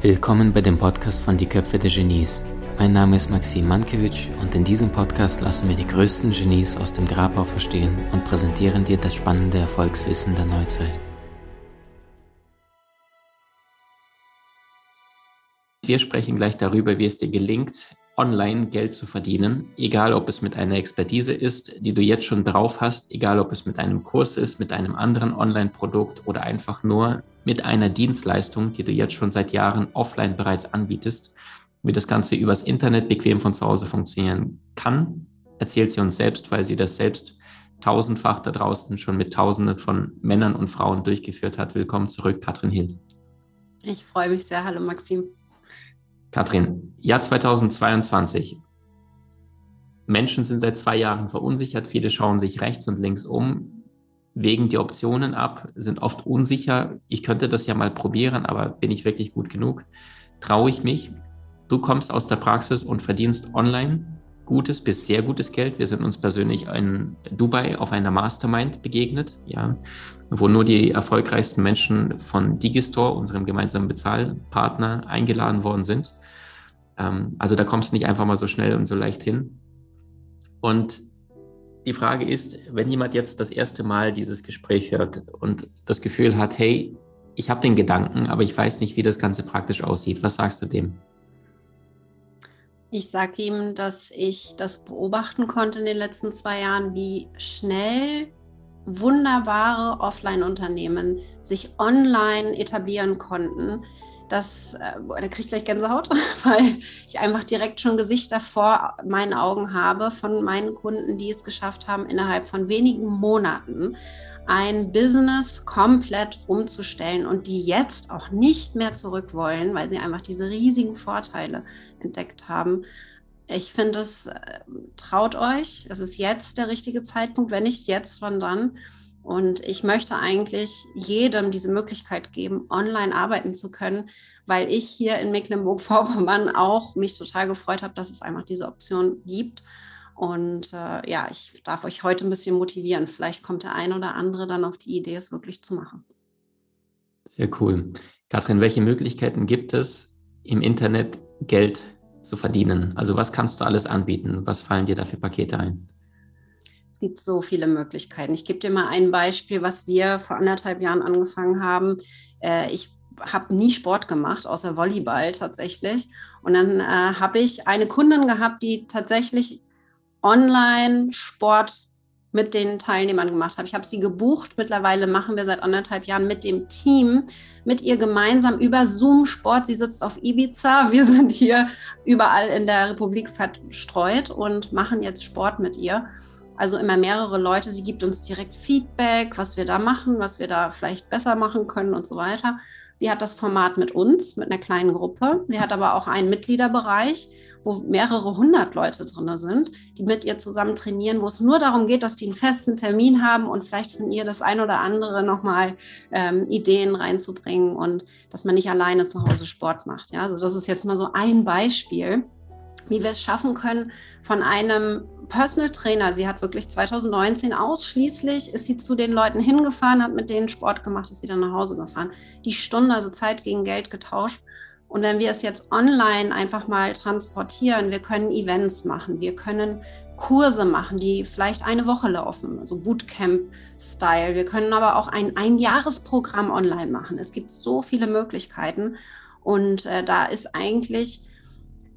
Willkommen bei dem Podcast von Die Köpfe der Genies. Mein Name ist Maxim Mankewitsch und in diesem Podcast lassen wir die größten Genies aus dem Grabau verstehen und präsentieren dir das spannende Erfolgswissen der Neuzeit. Wir sprechen gleich darüber, wie es dir gelingt, online Geld zu verdienen, egal ob es mit einer Expertise ist, die du jetzt schon drauf hast, egal ob es mit einem Kurs ist, mit einem anderen Online-Produkt oder einfach nur mit einer Dienstleistung, die du jetzt schon seit Jahren offline bereits anbietest. Wie das Ganze übers Internet bequem von zu Hause funktionieren kann, erzählt sie uns selbst, weil sie das selbst tausendfach da draußen schon mit Tausenden von Männern und Frauen durchgeführt hat. Willkommen zurück, Katrin Hill. Ich freue mich sehr. Hallo Maxim. Katrin, Jahr 2022. Menschen sind seit zwei Jahren verunsichert. Viele schauen sich rechts und links um, wägen die Optionen ab, sind oft unsicher. Ich könnte das ja mal probieren, aber bin ich wirklich gut genug? Traue ich mich? Du kommst aus der Praxis und verdienst online gutes bis sehr gutes Geld. Wir sind uns persönlich in Dubai auf einer Mastermind begegnet, ja, wo nur die erfolgreichsten Menschen von Digistore, unserem gemeinsamen Bezahlpartner, eingeladen worden sind. Ähm, also da kommst du nicht einfach mal so schnell und so leicht hin. Und die Frage ist, wenn jemand jetzt das erste Mal dieses Gespräch hört und das Gefühl hat, hey, ich habe den Gedanken, aber ich weiß nicht, wie das Ganze praktisch aussieht, was sagst du dem? Ich sage ihm, dass ich das beobachten konnte in den letzten zwei Jahren, wie schnell wunderbare Offline-Unternehmen sich online etablieren konnten, das, äh, da kriege ich gleich Gänsehaut, weil ich einfach direkt schon Gesichter vor meinen Augen habe von meinen Kunden, die es geschafft haben, innerhalb von wenigen Monaten ein Business komplett umzustellen und die jetzt auch nicht mehr zurück wollen, weil sie einfach diese riesigen Vorteile entdeckt haben. Ich finde es, äh, traut euch, es ist jetzt der richtige Zeitpunkt, wenn nicht jetzt, wann dann? Und ich möchte eigentlich jedem diese Möglichkeit geben, online arbeiten zu können, weil ich hier in Mecklenburg-Vorpommern auch mich total gefreut habe, dass es einfach diese Option gibt. Und äh, ja, ich darf euch heute ein bisschen motivieren. Vielleicht kommt der ein oder andere dann auf die Idee, es wirklich zu machen. Sehr cool. Katrin, welche Möglichkeiten gibt es, im Internet Geld zu verdienen? Also was kannst du alles anbieten? Was fallen dir da für Pakete ein? Gibt so viele Möglichkeiten. Ich gebe dir mal ein Beispiel, was wir vor anderthalb Jahren angefangen haben. Äh, ich habe nie Sport gemacht, außer Volleyball tatsächlich. Und dann äh, habe ich eine Kundin gehabt, die tatsächlich online Sport mit den Teilnehmern gemacht hat. Ich habe sie gebucht. Mittlerweile machen wir seit anderthalb Jahren mit dem Team, mit ihr gemeinsam über Zoom Sport. Sie sitzt auf Ibiza. Wir sind hier überall in der Republik verstreut und machen jetzt Sport mit ihr also immer mehrere Leute. Sie gibt uns direkt Feedback, was wir da machen, was wir da vielleicht besser machen können und so weiter. Sie hat das Format mit uns, mit einer kleinen Gruppe. Sie hat aber auch einen Mitgliederbereich, wo mehrere hundert Leute drin sind, die mit ihr zusammen trainieren, wo es nur darum geht, dass sie einen festen Termin haben und vielleicht von ihr das ein oder andere nochmal ähm, Ideen reinzubringen und dass man nicht alleine zu Hause Sport macht. Ja, also das ist jetzt mal so ein Beispiel wie wir es schaffen können, von einem Personal Trainer, sie hat wirklich 2019 ausschließlich, ist sie zu den Leuten hingefahren, hat mit denen Sport gemacht, ist wieder nach Hause gefahren. Die Stunde, also Zeit gegen Geld getauscht. Und wenn wir es jetzt online einfach mal transportieren, wir können Events machen, wir können Kurse machen, die vielleicht eine Woche laufen, also Bootcamp-Style. Wir können aber auch ein Einjahresprogramm online machen. Es gibt so viele Möglichkeiten. Und äh, da ist eigentlich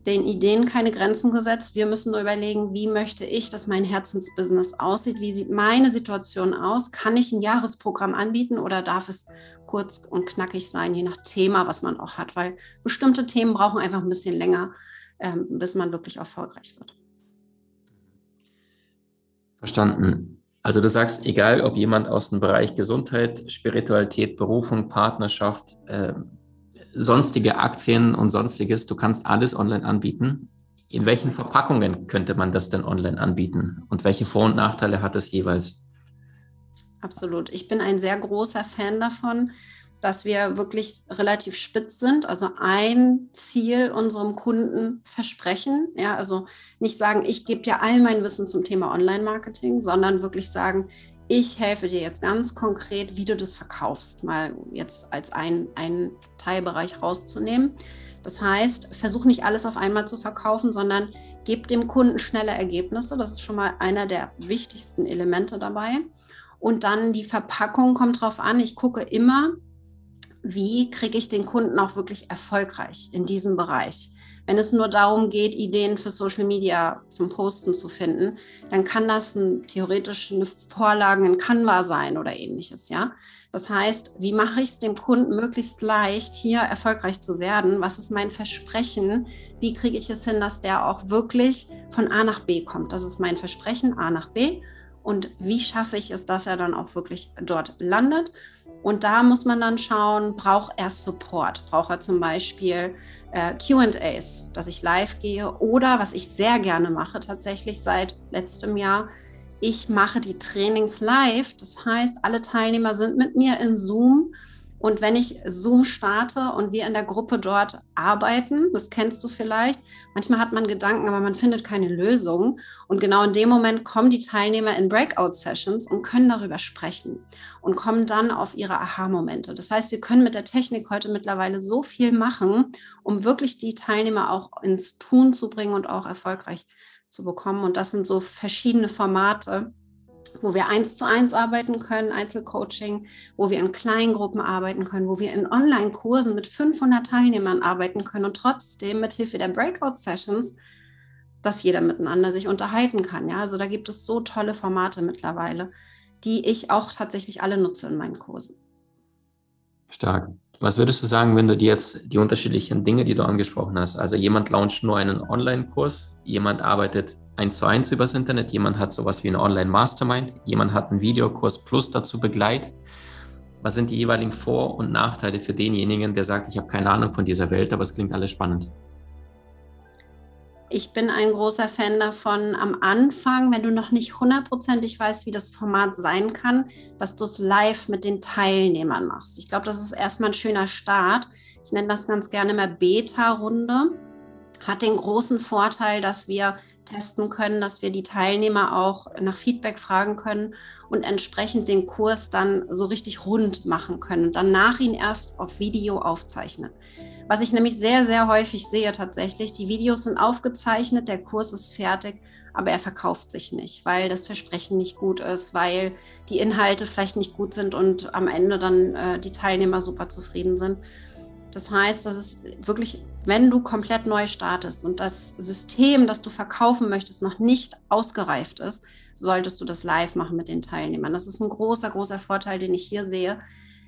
den Ideen keine Grenzen gesetzt. Wir müssen nur überlegen, wie möchte ich, dass mein Herzensbusiness aussieht? Wie sieht meine Situation aus? Kann ich ein Jahresprogramm anbieten oder darf es kurz und knackig sein, je nach Thema, was man auch hat? Weil bestimmte Themen brauchen einfach ein bisschen länger, ähm, bis man wirklich erfolgreich wird. Verstanden. Also du sagst, egal ob jemand aus dem Bereich Gesundheit, Spiritualität, Berufung, Partnerschaft, äh, sonstige Aktien und sonstiges. Du kannst alles online anbieten. In welchen Verpackungen könnte man das denn online anbieten? Und welche Vor- und Nachteile hat es jeweils? Absolut. Ich bin ein sehr großer Fan davon, dass wir wirklich relativ spitz sind. Also ein Ziel unserem Kunden versprechen. Ja, also nicht sagen, ich gebe dir all mein Wissen zum Thema Online-Marketing, sondern wirklich sagen, ich helfe dir jetzt ganz konkret, wie du das verkaufst, mal jetzt als einen Teilbereich rauszunehmen. Das heißt, versuch nicht alles auf einmal zu verkaufen, sondern gib dem Kunden schnelle Ergebnisse. Das ist schon mal einer der wichtigsten Elemente dabei. Und dann die Verpackung kommt drauf an. Ich gucke immer, wie kriege ich den Kunden auch wirklich erfolgreich in diesem Bereich. Wenn es nur darum geht, Ideen für Social Media zum Posten zu finden, dann kann das ein, theoretisch eine Vorlage in Canva sein oder ähnliches, ja. Das heißt, wie mache ich es dem Kunden möglichst leicht, hier erfolgreich zu werden? Was ist mein Versprechen? Wie kriege ich es hin, dass der auch wirklich von A nach B kommt? Das ist mein Versprechen, A nach B. Und wie schaffe ich es, dass er dann auch wirklich dort landet? Und da muss man dann schauen, braucht er Support? Braucht er zum Beispiel äh, QAs, dass ich live gehe? Oder was ich sehr gerne mache, tatsächlich seit letztem Jahr, ich mache die Trainings live. Das heißt, alle Teilnehmer sind mit mir in Zoom und wenn ich Zoom starte und wir in der Gruppe dort arbeiten, das kennst du vielleicht, manchmal hat man Gedanken, aber man findet keine Lösung. Und genau in dem Moment kommen die Teilnehmer in Breakout-Sessions und können darüber sprechen und kommen dann auf ihre Aha-Momente. Das heißt, wir können mit der Technik heute mittlerweile so viel machen, um wirklich die Teilnehmer auch ins Tun zu bringen und auch erfolgreich zu bekommen. Und das sind so verschiedene Formate wo wir eins zu eins arbeiten können, Einzelcoaching, wo wir in Kleingruppen arbeiten können, wo wir in Online-Kursen mit 500 Teilnehmern arbeiten können und trotzdem mit Hilfe der Breakout-Sessions, dass jeder miteinander sich unterhalten kann. Ja, also da gibt es so tolle Formate mittlerweile, die ich auch tatsächlich alle nutze in meinen Kursen. Stark. Was würdest du sagen, wenn du dir jetzt die unterschiedlichen Dinge, die du angesprochen hast, also jemand launcht nur einen Online-Kurs, jemand arbeitet eins zu eins übers Internet, jemand hat sowas wie eine Online-Mastermind, jemand hat einen Videokurs plus dazu begleitet. Was sind die jeweiligen Vor- und Nachteile für denjenigen, der sagt, ich habe keine Ahnung von dieser Welt, aber es klingt alles spannend? Ich bin ein großer Fan davon, am Anfang, wenn du noch nicht hundertprozentig weißt, wie das Format sein kann, dass du es live mit den Teilnehmern machst. Ich glaube, das ist erstmal ein schöner Start. Ich nenne das ganz gerne immer Beta-Runde. Hat den großen Vorteil, dass wir testen können, dass wir die Teilnehmer auch nach Feedback fragen können und entsprechend den Kurs dann so richtig rund machen können und danach ihn erst auf Video aufzeichnen. Was ich nämlich sehr, sehr häufig sehe tatsächlich, die Videos sind aufgezeichnet, der Kurs ist fertig, aber er verkauft sich nicht, weil das Versprechen nicht gut ist, weil die Inhalte vielleicht nicht gut sind und am Ende dann äh, die Teilnehmer super zufrieden sind. Das heißt, das ist wirklich, wenn du komplett neu startest und das System, das du verkaufen möchtest, noch nicht ausgereift ist, solltest du das live machen mit den Teilnehmern. Das ist ein großer, großer Vorteil, den ich hier sehe,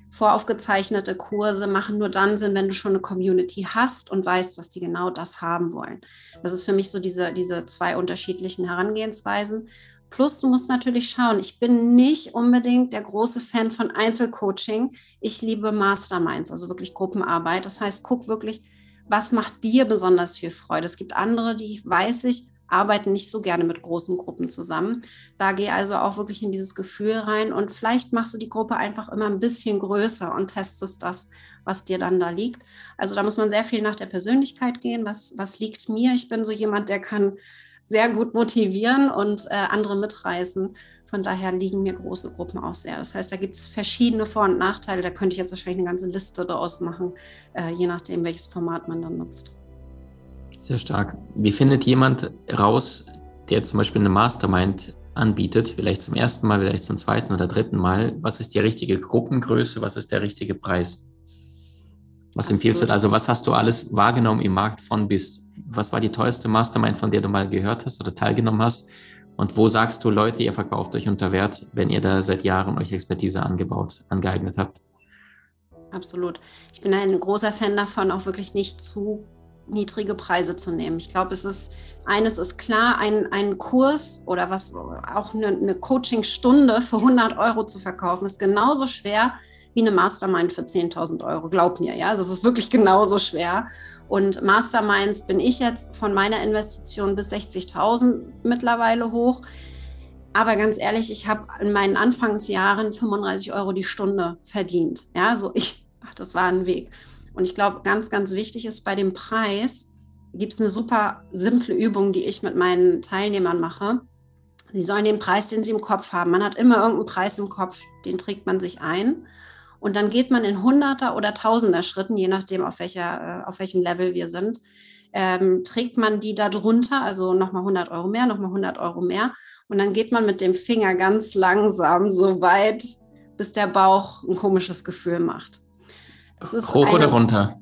voraufgezeichnete Kurse machen nur dann Sinn, wenn du schon eine Community hast und weißt, dass die genau das haben wollen. Das ist für mich so diese, diese zwei unterschiedlichen Herangehensweisen. Plus, du musst natürlich schauen, ich bin nicht unbedingt der große Fan von Einzelcoaching. Ich liebe Masterminds, also wirklich Gruppenarbeit. Das heißt, guck wirklich, was macht dir besonders viel Freude. Es gibt andere, die, weiß ich, arbeiten nicht so gerne mit großen Gruppen zusammen. Da geh also auch wirklich in dieses Gefühl rein und vielleicht machst du die Gruppe einfach immer ein bisschen größer und testest das, was dir dann da liegt. Also da muss man sehr viel nach der Persönlichkeit gehen. Was, was liegt mir? Ich bin so jemand, der kann sehr gut motivieren und äh, andere mitreißen. Von daher liegen mir große Gruppen auch sehr. Das heißt, da gibt es verschiedene Vor- und Nachteile. Da könnte ich jetzt wahrscheinlich eine ganze Liste daraus machen, äh, je nachdem, welches Format man dann nutzt. Sehr stark. Wie findet jemand raus, der zum Beispiel eine Mastermind anbietet, vielleicht zum ersten Mal, vielleicht zum zweiten oder dritten Mal, was ist die richtige Gruppengröße, was ist der richtige Preis? Was empfiehlst du? Also was hast du alles wahrgenommen im Markt von bis? Was war die teuerste Mastermind, von der du mal gehört hast oder teilgenommen hast? Und wo sagst du, Leute, ihr verkauft euch unter Wert, wenn ihr da seit Jahren euch Expertise angebaut, angeeignet habt? Absolut. Ich bin ein großer Fan davon, auch wirklich nicht zu niedrige Preise zu nehmen. Ich glaube, es ist eines ist klar, ein, ein Kurs oder was auch eine, eine Coachingstunde für 100 Euro zu verkaufen, ist genauso schwer wie eine Mastermind für 10.000 Euro. Glaub mir, ja, das ist wirklich genauso schwer. Und Masterminds bin ich jetzt von meiner Investition bis 60.000 mittlerweile hoch. Aber ganz ehrlich, ich habe in meinen Anfangsjahren 35 Euro die Stunde verdient. Ja, so ich, ach, das war ein Weg. Und ich glaube, ganz, ganz wichtig ist bei dem Preis, gibt es eine super simple Übung, die ich mit meinen Teilnehmern mache. Sie sollen den Preis, den Sie im Kopf haben. Man hat immer irgendeinen Preis im Kopf, den trägt man sich ein. Und dann geht man in Hunderter oder Tausender Schritten, je nachdem, auf, welcher, äh, auf welchem Level wir sind, ähm, trägt man die da drunter, also nochmal 100 Euro mehr, nochmal 100 Euro mehr. Und dann geht man mit dem Finger ganz langsam so weit, bis der Bauch ein komisches Gefühl macht. Hoch oder runter?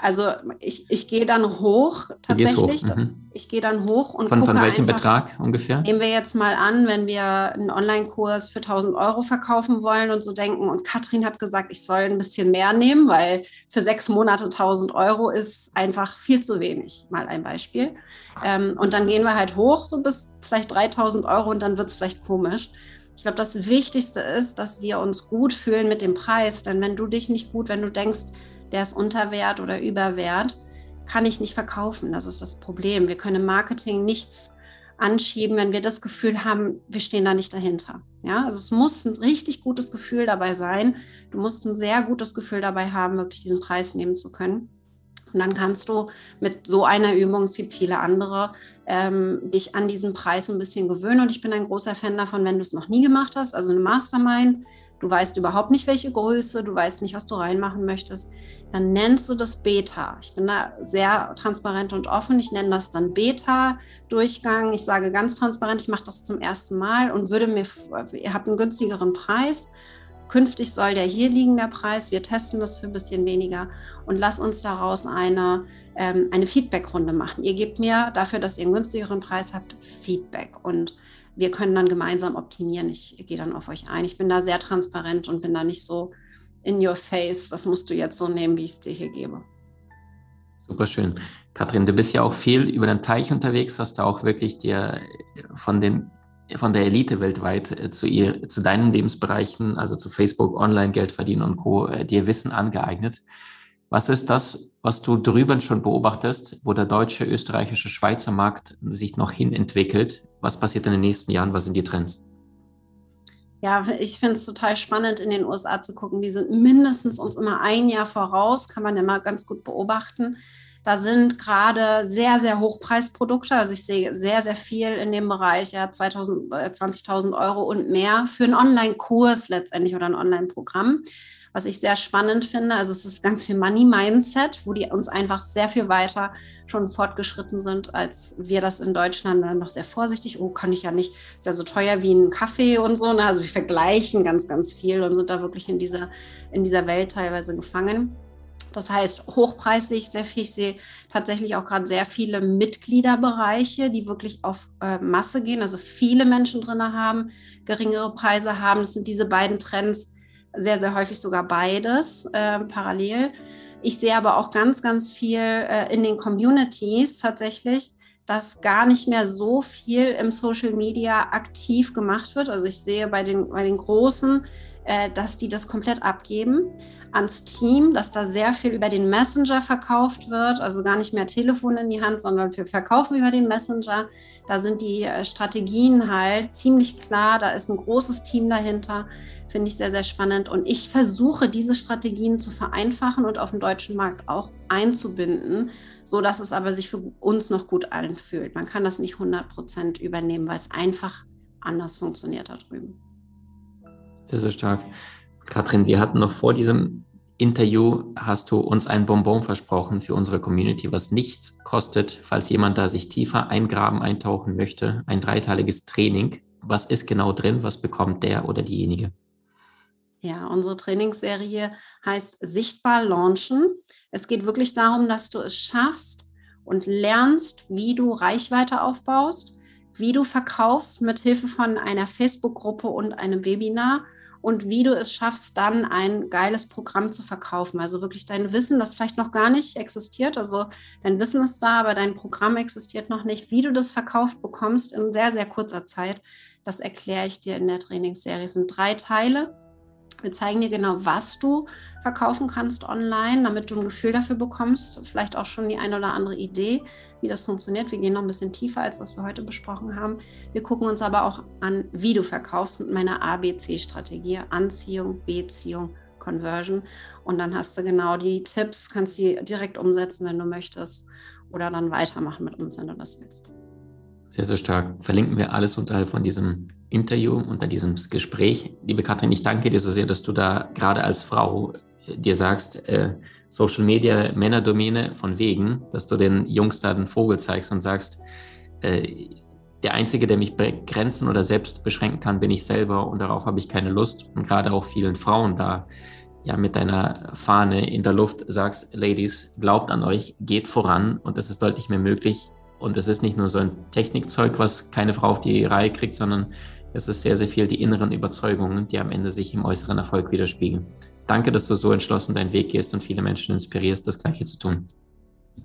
Also ich, ich gehe dann hoch tatsächlich. Hoch. Mhm. Ich gehe dann hoch und von, von welchem einfach, Betrag ungefähr? Nehmen wir jetzt mal an, wenn wir einen Online-Kurs für 1000 Euro verkaufen wollen und so denken. Und Katrin hat gesagt, ich soll ein bisschen mehr nehmen, weil für sechs Monate 1000 Euro ist einfach viel zu wenig. Mal ein Beispiel. Ähm, und dann gehen wir halt hoch, so bis vielleicht 3000 Euro und dann wird es vielleicht komisch. Ich glaube, das Wichtigste ist, dass wir uns gut fühlen mit dem Preis. Denn wenn du dich nicht gut, wenn du denkst, der ist unter Wert oder über Wert, kann ich nicht verkaufen. Das ist das Problem. Wir können im Marketing nichts anschieben, wenn wir das Gefühl haben, wir stehen da nicht dahinter. Ja, also es muss ein richtig gutes Gefühl dabei sein. Du musst ein sehr gutes Gefühl dabei haben, wirklich diesen Preis nehmen zu können. Und dann kannst du mit so einer Übung, es gibt viele andere, ähm, dich an diesen Preis ein bisschen gewöhnen. Und ich bin ein großer Fan davon, wenn du es noch nie gemacht hast, also eine Mastermind, du weißt überhaupt nicht, welche Größe, du weißt nicht, was du reinmachen möchtest, dann nennst du das Beta. Ich bin da sehr transparent und offen. Ich nenne das dann Beta-Durchgang. Ich sage ganz transparent, ich mache das zum ersten Mal und würde mir, ihr habt einen günstigeren Preis. Künftig soll der hier liegen, der Preis. Wir testen das für ein bisschen weniger und lass uns daraus eine, ähm, eine Feedback-Runde machen. Ihr gebt mir dafür, dass ihr einen günstigeren Preis habt, Feedback. Und wir können dann gemeinsam optimieren. Ich gehe dann auf euch ein. Ich bin da sehr transparent und bin da nicht so in your face. Das musst du jetzt so nehmen, wie ich es dir hier gebe. Super schön. Kathrin, du bist ja auch viel über den Teich unterwegs, hast du auch wirklich dir von, den, von der Elite weltweit äh, zu, ihr, zu deinen Lebensbereichen, also zu Facebook, Online, Geld verdienen und Co., äh, dir Wissen angeeignet. Was ist das, was du drüben schon beobachtest, wo der deutsche, österreichische, Schweizer Markt sich noch hin entwickelt? Was passiert in den nächsten Jahren? Was sind die Trends? Ja, ich finde es total spannend, in den USA zu gucken. Die sind mindestens uns immer ein Jahr voraus, kann man immer ganz gut beobachten. Da sind gerade sehr, sehr Hochpreisprodukte. Also ich sehe sehr, sehr viel in dem Bereich, ja, 20.000 äh, Euro und mehr für einen Online-Kurs letztendlich oder ein Online-Programm was ich sehr spannend finde. Also es ist ganz viel Money-Mindset, wo die uns einfach sehr viel weiter schon fortgeschritten sind, als wir das in Deutschland dann noch sehr vorsichtig. Oh, kann ich ja nicht, ist ja so teuer wie ein Kaffee und so. Ne? Also wir vergleichen ganz, ganz viel und sind da wirklich in dieser, in dieser Welt teilweise gefangen. Das heißt, hochpreisig sehr viel. Ich sehe tatsächlich auch gerade sehr viele Mitgliederbereiche, die wirklich auf äh, Masse gehen, also viele Menschen drin haben, geringere Preise haben. Das sind diese beiden Trends, sehr, sehr häufig sogar beides äh, parallel. Ich sehe aber auch ganz, ganz viel äh, in den Communities tatsächlich, dass gar nicht mehr so viel im Social Media aktiv gemacht wird. Also ich sehe bei den, bei den Großen, äh, dass die das komplett abgeben ans Team, dass da sehr viel über den Messenger verkauft wird, also gar nicht mehr Telefon in die Hand, sondern wir verkaufen über den Messenger. Da sind die äh, Strategien halt ziemlich klar, da ist ein großes Team dahinter. Finde ich sehr, sehr spannend. Und ich versuche, diese Strategien zu vereinfachen und auf dem deutschen Markt auch einzubinden, so dass es aber sich für uns noch gut anfühlt. Man kann das nicht 100 Prozent übernehmen, weil es einfach anders funktioniert da drüben. Sehr, sehr stark. Katrin, wir hatten noch vor diesem Interview, hast du uns ein Bonbon versprochen für unsere Community, was nichts kostet, falls jemand da sich tiefer eingraben, eintauchen möchte. Ein dreiteiliges Training. Was ist genau drin? Was bekommt der oder diejenige? Ja, unsere Trainingsserie heißt Sichtbar Launchen. Es geht wirklich darum, dass du es schaffst und lernst, wie du Reichweite aufbaust, wie du verkaufst mit Hilfe von einer Facebook-Gruppe und einem Webinar und wie du es schaffst, dann ein geiles Programm zu verkaufen. Also wirklich dein Wissen, das vielleicht noch gar nicht existiert. Also dein Wissen ist da, aber dein Programm existiert noch nicht. Wie du das verkauft bekommst in sehr, sehr kurzer Zeit, das erkläre ich dir in der Trainingsserie. Es sind drei Teile. Wir zeigen dir genau, was du verkaufen kannst online, damit du ein Gefühl dafür bekommst, vielleicht auch schon die eine oder andere Idee, wie das funktioniert. Wir gehen noch ein bisschen tiefer, als was wir heute besprochen haben. Wir gucken uns aber auch an, wie du verkaufst mit meiner ABC-Strategie, Anziehung, Beziehung, Conversion. Und dann hast du genau die Tipps, kannst die direkt umsetzen, wenn du möchtest, oder dann weitermachen mit uns, wenn du das willst. Sehr, sehr stark. Verlinken wir alles unterhalb von diesem Interview, unter diesem Gespräch. Liebe Katrin, ich danke dir so sehr, dass du da gerade als Frau äh, dir sagst, äh, Social Media Männerdomäne von wegen, dass du den Jungs da den Vogel zeigst und sagst, äh, der Einzige, der mich begrenzen oder selbst beschränken kann, bin ich selber und darauf habe ich keine Lust. Und gerade auch vielen Frauen da ja mit deiner Fahne in der Luft sagst, Ladies, glaubt an euch, geht voran und es ist deutlich mehr möglich. Und es ist nicht nur so ein Technikzeug, was keine Frau auf die Reihe kriegt, sondern es ist sehr, sehr viel die inneren Überzeugungen, die am Ende sich im äußeren Erfolg widerspiegeln. Danke, dass du so entschlossen deinen Weg gehst und viele Menschen inspirierst, das Gleiche zu tun.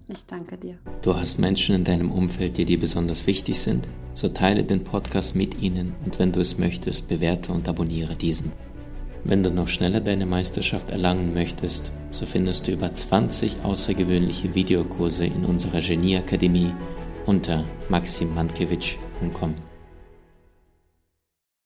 Ich danke dir. Du hast Menschen in deinem Umfeld, die dir besonders wichtig sind? So teile den Podcast mit ihnen und wenn du es möchtest, bewerte und abonniere diesen. Wenn du noch schneller deine Meisterschaft erlangen möchtest, so findest du über 20 außergewöhnliche Videokurse in unserer Genieakademie unter maximmankiewicz.com.